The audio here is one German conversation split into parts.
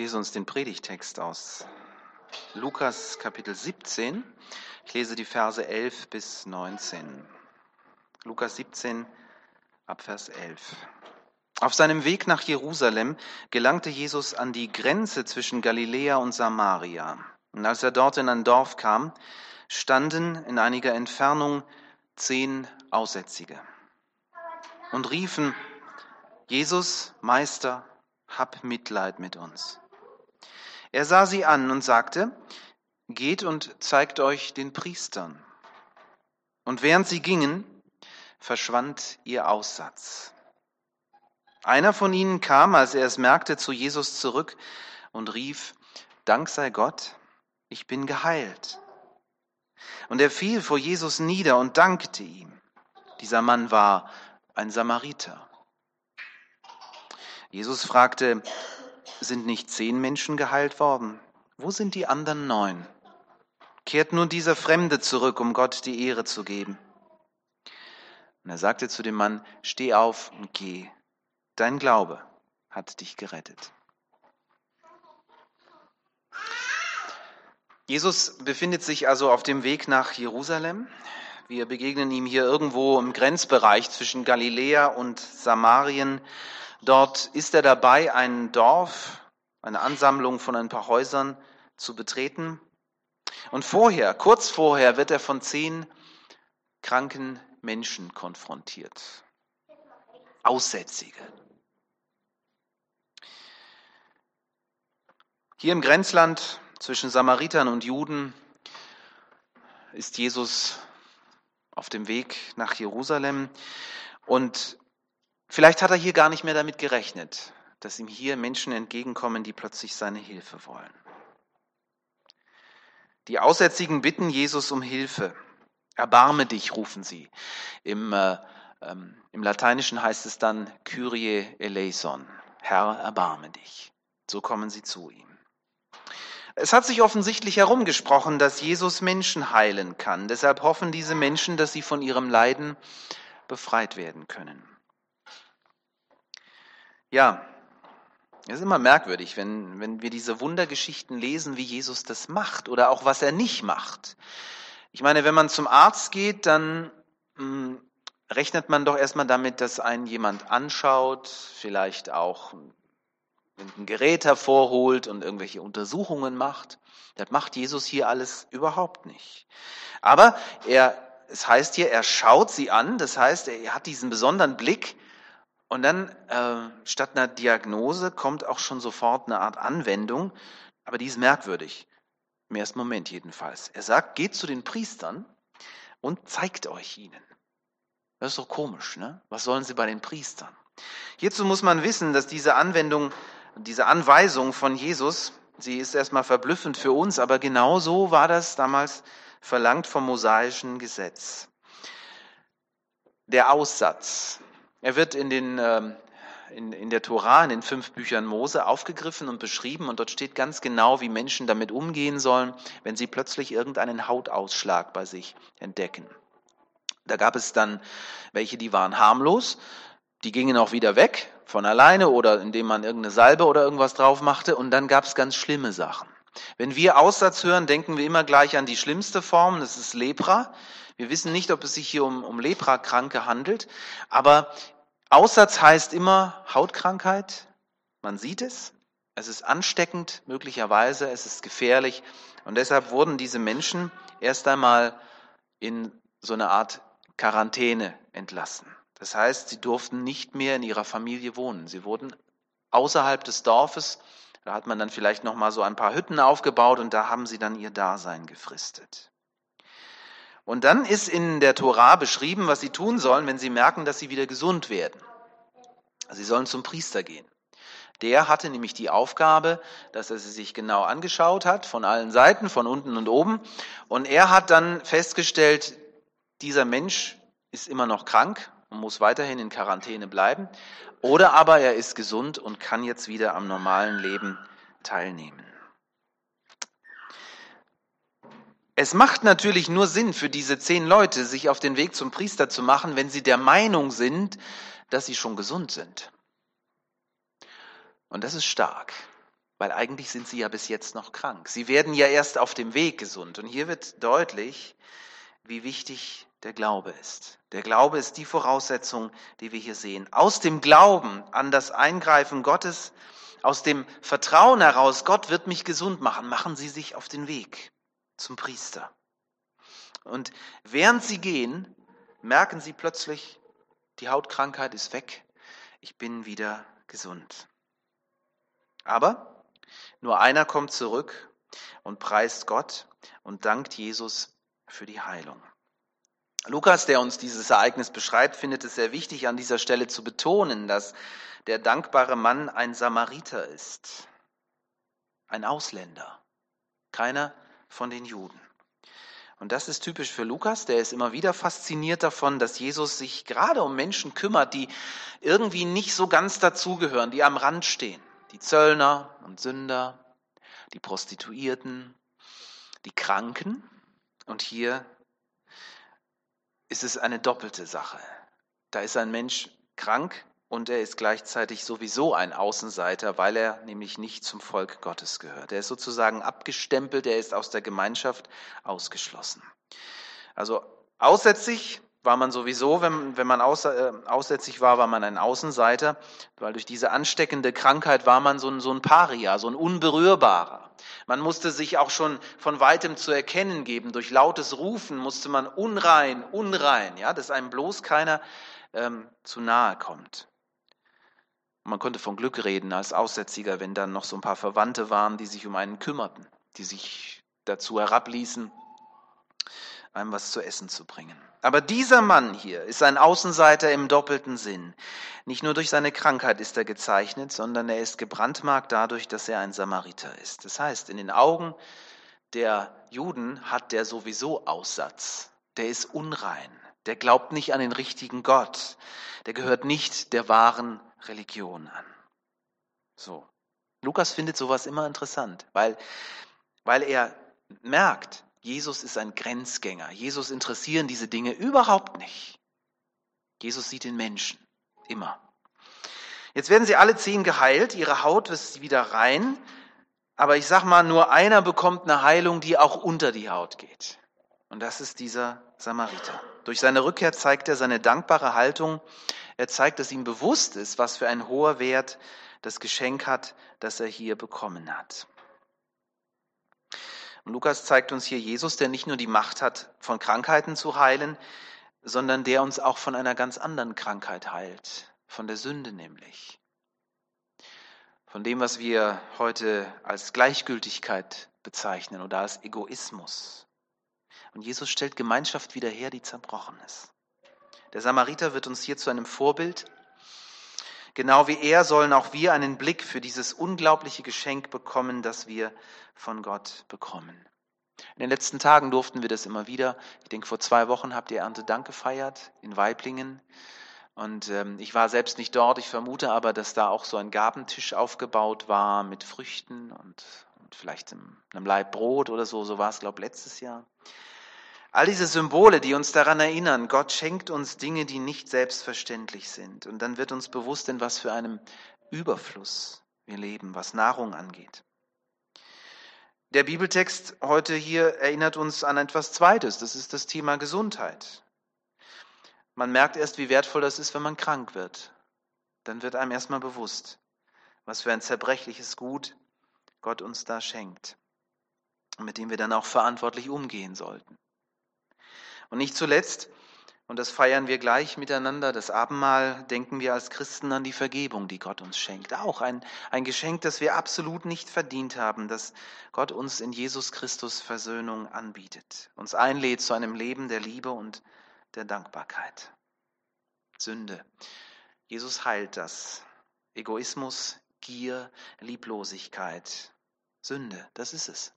lese uns den Predigtext aus Lukas Kapitel 17. Ich lese die Verse 11 bis 19. Lukas 17 ab Vers 11. Auf seinem Weg nach Jerusalem gelangte Jesus an die Grenze zwischen Galiläa und Samaria. Und als er dort in ein Dorf kam, standen in einiger Entfernung zehn Aussätzige und riefen, Jesus, Meister, hab Mitleid mit uns. Er sah sie an und sagte, Geht und zeigt euch den Priestern. Und während sie gingen, verschwand ihr Aussatz. Einer von ihnen kam, als er es merkte, zu Jesus zurück und rief, Dank sei Gott, ich bin geheilt. Und er fiel vor Jesus nieder und dankte ihm. Dieser Mann war ein Samariter. Jesus fragte, sind nicht zehn Menschen geheilt worden? Wo sind die anderen neun? Kehrt nun dieser Fremde zurück, um Gott die Ehre zu geben. Und er sagte zu dem Mann, steh auf und geh. Dein Glaube hat dich gerettet. Jesus befindet sich also auf dem Weg nach Jerusalem. Wir begegnen ihm hier irgendwo im Grenzbereich zwischen Galiläa und Samarien. Dort ist er dabei, ein Dorf, eine Ansammlung von ein paar Häusern zu betreten. Und vorher, kurz vorher, wird er von zehn kranken Menschen konfrontiert. Aussätzige. Hier im Grenzland zwischen Samaritern und Juden ist Jesus auf dem Weg nach Jerusalem und Vielleicht hat er hier gar nicht mehr damit gerechnet, dass ihm hier Menschen entgegenkommen, die plötzlich seine Hilfe wollen. Die Aussätzigen bitten Jesus um Hilfe. Erbarme dich, rufen sie. Im, äh, ähm, Im Lateinischen heißt es dann Kyrie eleison. Herr, erbarme dich. So kommen sie zu ihm. Es hat sich offensichtlich herumgesprochen, dass Jesus Menschen heilen kann. Deshalb hoffen diese Menschen, dass sie von ihrem Leiden befreit werden können. Ja, es ist immer merkwürdig, wenn, wenn wir diese Wundergeschichten lesen, wie Jesus das macht oder auch was er nicht macht. Ich meine, wenn man zum Arzt geht, dann mh, hm, rechnet man doch erstmal damit, dass einen jemand anschaut, vielleicht auch ein Gerät hervorholt und irgendwelche Untersuchungen macht. Das macht Jesus hier alles überhaupt nicht. Aber er, es heißt hier, er schaut sie an, das heißt, er hat diesen besonderen Blick und dann äh, statt einer Diagnose kommt auch schon sofort eine Art Anwendung, aber die ist merkwürdig. Im ersten Moment jedenfalls. Er sagt, geht zu den Priestern und zeigt euch ihnen. Das ist doch komisch, ne? Was sollen sie bei den Priestern? Hierzu muss man wissen, dass diese Anwendung, diese Anweisung von Jesus, sie ist erstmal verblüffend für uns, aber genau so war das damals verlangt vom mosaischen Gesetz. Der Aussatz, er wird in, den, ähm, in, in der Tora, in den fünf Büchern Mose aufgegriffen und beschrieben und dort steht ganz genau, wie Menschen damit umgehen sollen, wenn sie plötzlich irgendeinen Hautausschlag bei sich entdecken. Da gab es dann welche, die waren harmlos, die gingen auch wieder weg von alleine oder indem man irgendeine Salbe oder irgendwas drauf machte und dann gab es ganz schlimme Sachen. Wenn wir Aussatz hören, denken wir immer gleich an die schlimmste Form, das ist Lepra. Wir wissen nicht, ob es sich hier um, um Leprakranke handelt, aber Aussatz heißt immer Hautkrankheit. Man sieht es. Es ist ansteckend, möglicherweise, es ist gefährlich. Und deshalb wurden diese Menschen erst einmal in so eine Art Quarantäne entlassen. Das heißt, sie durften nicht mehr in ihrer Familie wohnen. Sie wurden außerhalb des Dorfes, da hat man dann vielleicht noch mal so ein paar Hütten aufgebaut und da haben sie dann ihr Dasein gefristet. Und dann ist in der Tora beschrieben, was sie tun sollen, wenn sie merken, dass sie wieder gesund werden. Sie sollen zum Priester gehen. Der hatte nämlich die Aufgabe, dass er sie sich genau angeschaut hat, von allen Seiten, von unten und oben. Und er hat dann festgestellt, dieser Mensch ist immer noch krank und muss weiterhin in Quarantäne bleiben. Oder aber er ist gesund und kann jetzt wieder am normalen Leben teilnehmen. Es macht natürlich nur Sinn für diese zehn Leute, sich auf den Weg zum Priester zu machen, wenn sie der Meinung sind, dass sie schon gesund sind. Und das ist stark. weil eigentlich sind sie ja bis jetzt noch krank. Sie werden ja erst auf dem Weg gesund. Und hier wird deutlich, wie wichtig der Glaube ist. Der Glaube ist die Voraussetzung, die wir hier sehen. Aus dem Glauben an das Eingreifen Gottes, aus dem Vertrauen heraus, Gott wird mich gesund machen, machen Sie sich auf den Weg zum Priester. Und während Sie gehen, merken Sie plötzlich, die Hautkrankheit ist weg, ich bin wieder gesund. Aber nur einer kommt zurück und preist Gott und dankt Jesus für die Heilung. Lukas, der uns dieses Ereignis beschreibt, findet es sehr wichtig, an dieser Stelle zu betonen, dass der dankbare Mann ein Samariter ist, ein Ausländer, keiner von den Juden. Und das ist typisch für Lukas, der ist immer wieder fasziniert davon, dass Jesus sich gerade um Menschen kümmert, die irgendwie nicht so ganz dazugehören, die am Rand stehen. Die Zöllner und Sünder, die Prostituierten, die Kranken. Und hier ist es eine doppelte Sache. Da ist ein Mensch krank und er ist gleichzeitig sowieso ein Außenseiter, weil er nämlich nicht zum Volk Gottes gehört. Er ist sozusagen abgestempelt, er ist aus der Gemeinschaft ausgeschlossen. Also aussätzlich war man sowieso, wenn, wenn man aus, äh, aussätzlich war, war man ein Außenseiter, weil durch diese ansteckende Krankheit war man so ein, so ein Paria, so ein Unberührbarer. Man musste sich auch schon von weitem zu erkennen geben. Durch lautes Rufen musste man unrein, unrein, ja, dass einem bloß keiner ähm, zu nahe kommt. Man konnte von Glück reden als Aussätziger, wenn dann noch so ein paar Verwandte waren, die sich um einen kümmerten, die sich dazu herabließen, einem was zu essen zu bringen. Aber dieser Mann hier ist ein Außenseiter im doppelten Sinn. Nicht nur durch seine Krankheit ist er gezeichnet, sondern er ist gebrandmarkt dadurch, dass er ein Samariter ist. Das heißt, in den Augen der Juden hat der sowieso Aussatz. Der ist unrein. Der glaubt nicht an den richtigen Gott. Der gehört nicht der wahren Religion an. So. Lukas findet sowas immer interessant, weil, weil er merkt, Jesus ist ein Grenzgänger. Jesus interessieren diese Dinge überhaupt nicht. Jesus sieht den Menschen immer. Jetzt werden sie alle zehn geheilt, ihre Haut ist wieder rein, aber ich sag mal, nur einer bekommt eine Heilung, die auch unter die Haut geht. Und das ist dieser Samariter. Durch seine Rückkehr zeigt er seine dankbare Haltung er zeigt, dass ihm bewusst ist, was für ein hoher Wert das Geschenk hat, das er hier bekommen hat. Und Lukas zeigt uns hier Jesus, der nicht nur die Macht hat, von Krankheiten zu heilen, sondern der uns auch von einer ganz anderen Krankheit heilt, von der Sünde nämlich. Von dem, was wir heute als Gleichgültigkeit bezeichnen oder als Egoismus. Und Jesus stellt Gemeinschaft wieder her, die zerbrochen ist. Der Samariter wird uns hier zu einem Vorbild. Genau wie er sollen auch wir einen Blick für dieses unglaubliche Geschenk bekommen, das wir von Gott bekommen. In den letzten Tagen durften wir das immer wieder. Ich denke, vor zwei Wochen habt ihr Erntedank gefeiert in Weiblingen. Und ähm, ich war selbst nicht dort. Ich vermute aber, dass da auch so ein Gabentisch aufgebaut war mit Früchten und, und vielleicht einem, Laib Brot oder so. So war es, glaube ich, letztes Jahr. All diese Symbole, die uns daran erinnern, Gott schenkt uns Dinge, die nicht selbstverständlich sind. Und dann wird uns bewusst, in was für einem Überfluss wir leben, was Nahrung angeht. Der Bibeltext heute hier erinnert uns an etwas Zweites, das ist das Thema Gesundheit. Man merkt erst, wie wertvoll das ist, wenn man krank wird. Dann wird einem erstmal bewusst, was für ein zerbrechliches Gut Gott uns da schenkt, mit dem wir dann auch verantwortlich umgehen sollten. Und nicht zuletzt, und das feiern wir gleich miteinander, das Abendmahl denken wir als Christen an die Vergebung, die Gott uns schenkt. Auch ein, ein Geschenk, das wir absolut nicht verdient haben, dass Gott uns in Jesus Christus Versöhnung anbietet, uns einlädt zu einem Leben der Liebe und der Dankbarkeit. Sünde. Jesus heilt das. Egoismus, Gier, Lieblosigkeit. Sünde, das ist es.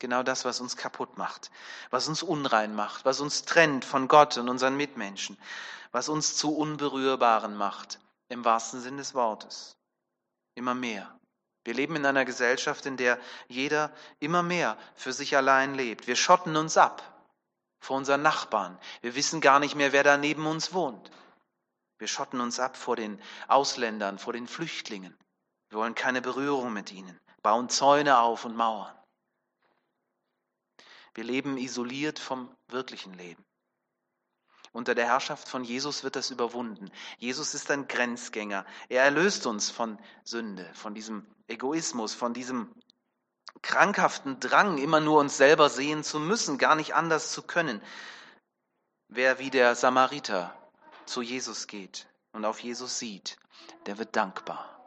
Genau das, was uns kaputt macht, was uns unrein macht, was uns trennt von Gott und unseren Mitmenschen, was uns zu Unberührbaren macht, im wahrsten Sinn des Wortes. Immer mehr. Wir leben in einer Gesellschaft, in der jeder immer mehr für sich allein lebt. Wir schotten uns ab vor unseren Nachbarn. Wir wissen gar nicht mehr, wer da neben uns wohnt. Wir schotten uns ab vor den Ausländern, vor den Flüchtlingen. Wir wollen keine Berührung mit ihnen, bauen Zäune auf und Mauern. Wir leben isoliert vom wirklichen Leben. Unter der Herrschaft von Jesus wird das überwunden. Jesus ist ein Grenzgänger. Er erlöst uns von Sünde, von diesem Egoismus, von diesem krankhaften Drang, immer nur uns selber sehen zu müssen, gar nicht anders zu können. Wer wie der Samariter zu Jesus geht und auf Jesus sieht, der wird dankbar.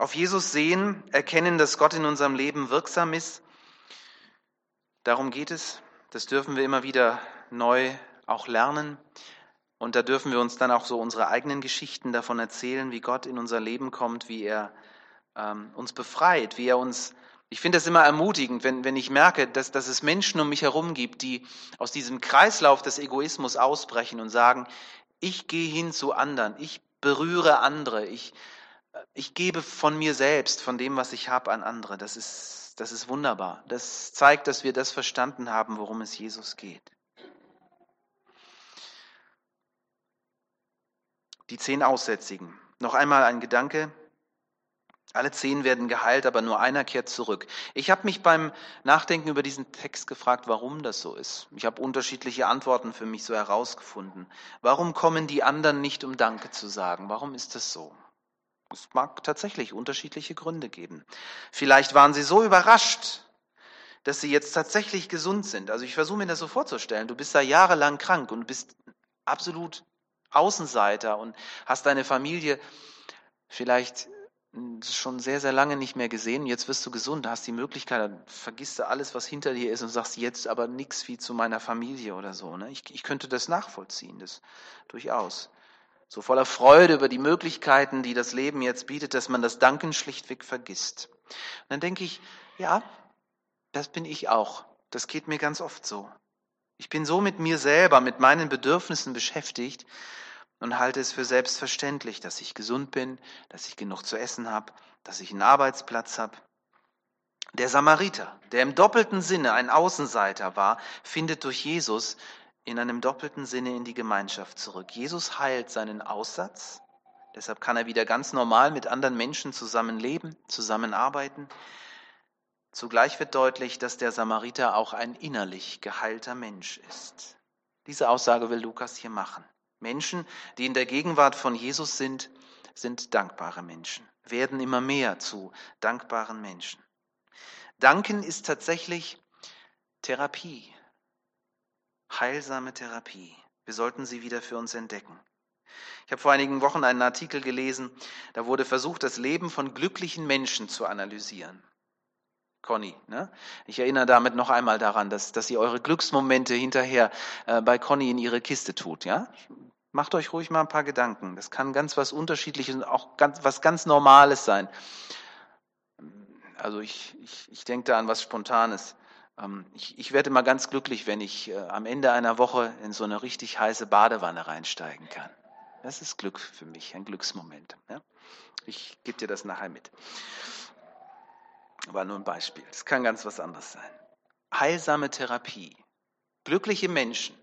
Auf Jesus sehen, erkennen, dass Gott in unserem Leben wirksam ist. Darum geht es. Das dürfen wir immer wieder neu auch lernen. Und da dürfen wir uns dann auch so unsere eigenen Geschichten davon erzählen, wie Gott in unser Leben kommt, wie er ähm, uns befreit, wie er uns. Ich finde das immer ermutigend, wenn, wenn ich merke, dass, dass es Menschen um mich herum gibt, die aus diesem Kreislauf des Egoismus ausbrechen und sagen, ich gehe hin zu anderen, ich berühre andere, ich, ich gebe von mir selbst, von dem, was ich habe, an andere. Das ist, das ist wunderbar. Das zeigt, dass wir das verstanden haben, worum es Jesus geht. Die zehn Aussätzigen. Noch einmal ein Gedanke. Alle zehn werden geheilt, aber nur einer kehrt zurück. Ich habe mich beim Nachdenken über diesen Text gefragt, warum das so ist. Ich habe unterschiedliche Antworten für mich so herausgefunden. Warum kommen die anderen nicht, um Danke zu sagen? Warum ist das so? Es mag tatsächlich unterschiedliche Gründe geben. Vielleicht waren sie so überrascht, dass sie jetzt tatsächlich gesund sind. Also ich versuche mir das so vorzustellen. Du bist da jahrelang krank und bist absolut Außenseiter und hast deine Familie vielleicht schon sehr, sehr lange nicht mehr gesehen. Jetzt wirst du gesund, hast die Möglichkeit, dann vergisst du alles, was hinter dir ist und sagst jetzt aber nichts wie zu meiner Familie oder so. Ne? Ich, ich könnte das nachvollziehen, das durchaus so voller Freude über die Möglichkeiten, die das Leben jetzt bietet, dass man das Danken schlichtweg vergisst. Und dann denke ich, ja, das bin ich auch. Das geht mir ganz oft so. Ich bin so mit mir selber, mit meinen Bedürfnissen beschäftigt und halte es für selbstverständlich, dass ich gesund bin, dass ich genug zu essen habe, dass ich einen Arbeitsplatz habe. Der Samariter, der im doppelten Sinne ein Außenseiter war, findet durch Jesus in einem doppelten Sinne in die Gemeinschaft zurück. Jesus heilt seinen Aussatz, deshalb kann er wieder ganz normal mit anderen Menschen zusammenleben, zusammenarbeiten. Zugleich wird deutlich, dass der Samariter auch ein innerlich geheilter Mensch ist. Diese Aussage will Lukas hier machen. Menschen, die in der Gegenwart von Jesus sind, sind dankbare Menschen, werden immer mehr zu dankbaren Menschen. Danken ist tatsächlich Therapie heilsame Therapie. Wir sollten sie wieder für uns entdecken. Ich habe vor einigen Wochen einen Artikel gelesen, da wurde versucht, das Leben von glücklichen Menschen zu analysieren. Conny, ne? ich erinnere damit noch einmal daran, dass, dass ihr eure Glücksmomente hinterher äh, bei Conny in ihre Kiste tut. Ja? Macht euch ruhig mal ein paar Gedanken. Das kann ganz was Unterschiedliches und auch ganz, was ganz Normales sein. Also ich, ich, ich denke da an was Spontanes. Ähm, ich, ich, werde immer ganz glücklich, wenn ich äh, am Ende einer Woche in so eine richtig heiße Badewanne reinsteigen kann. Das ist Glück für mich, ein Glücksmoment. Ich gebe dir das nachher mit. Aber nur ein Beispiel. Es kann ganz was anderes sein. Heilsame Therapie. Glückliche Menschen.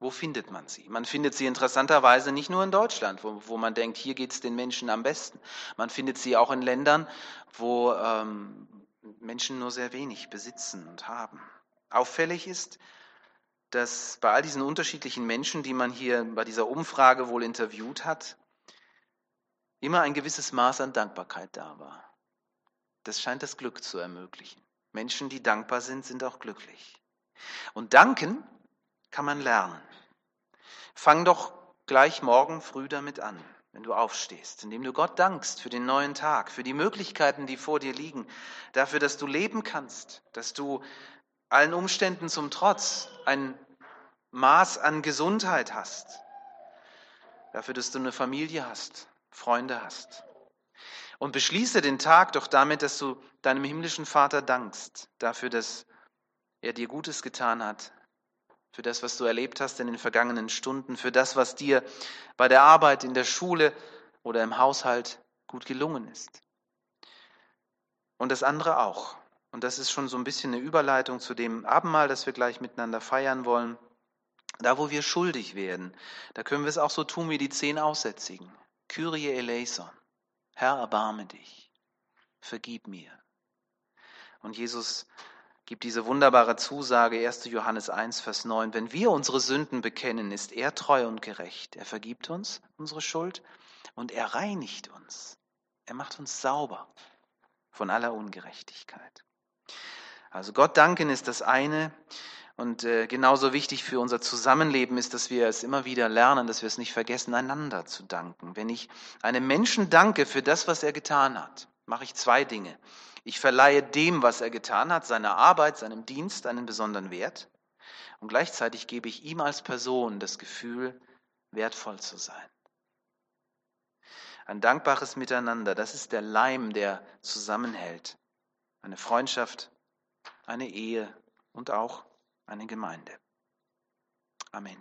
Wo findet man sie? Man findet sie interessanterweise nicht nur in Deutschland, wo, wo man denkt, hier geht es den Menschen am besten. Man findet sie auch in Ländern, wo ähm, Menschen nur sehr wenig besitzen und haben. Auffällig ist, dass bei all diesen unterschiedlichen Menschen, die man hier bei dieser Umfrage wohl interviewt hat, immer ein gewisses Maß an Dankbarkeit da war. Das scheint das Glück zu ermöglichen. Menschen, die dankbar sind, sind auch glücklich. Und danken kann man lernen. Fang doch gleich morgen früh damit an wenn du aufstehst, indem du Gott dankst für den neuen Tag, für die Möglichkeiten, die vor dir liegen, dafür, dass du leben kannst, dass du allen Umständen zum Trotz ein Maß an Gesundheit hast, dafür, dass du eine Familie hast, Freunde hast. Und beschließe den Tag doch damit, dass du deinem himmlischen Vater dankst, dafür, dass er dir Gutes getan hat, für das, was du erlebt hast in den vergangenen Stunden, für das, was dir bei der Arbeit, in der Schule oder im Haushalt gut gelungen ist. Und das andere auch. Und das ist schon so ein bisschen eine Überleitung zu dem Abendmahl, das wir gleich miteinander feiern wollen. Da, wo wir schuldig werden, da können wir es auch so tun wie die zehn Aussätzigen. Kyrie eleison. Herr, erbarme dich. Vergib mir. Und Jesus gibt diese wunderbare Zusage, 1. Johannes 1, Vers 9. Wenn wir unsere Sünden bekennen, ist er treu und gerecht. Er vergibt uns unsere Schuld und er reinigt uns. Er macht uns sauber von aller Ungerechtigkeit. Also Gott danken ist das eine. Und äh, genauso wichtig für unser Zusammenleben ist, dass wir es immer wieder lernen, dass wir es nicht vergessen, einander zu danken. Wenn ich einem Menschen danke für das, was er getan hat, mache ich zwei Dinge. Ich verleihe dem, was er getan hat, seiner Arbeit, seinem Dienst einen besonderen Wert. Und gleichzeitig gebe ich ihm als Person das Gefühl, wertvoll zu sein. Ein dankbares Miteinander, das ist der Leim, der zusammenhält. Eine Freundschaft, eine Ehe und auch eine Gemeinde. Amen.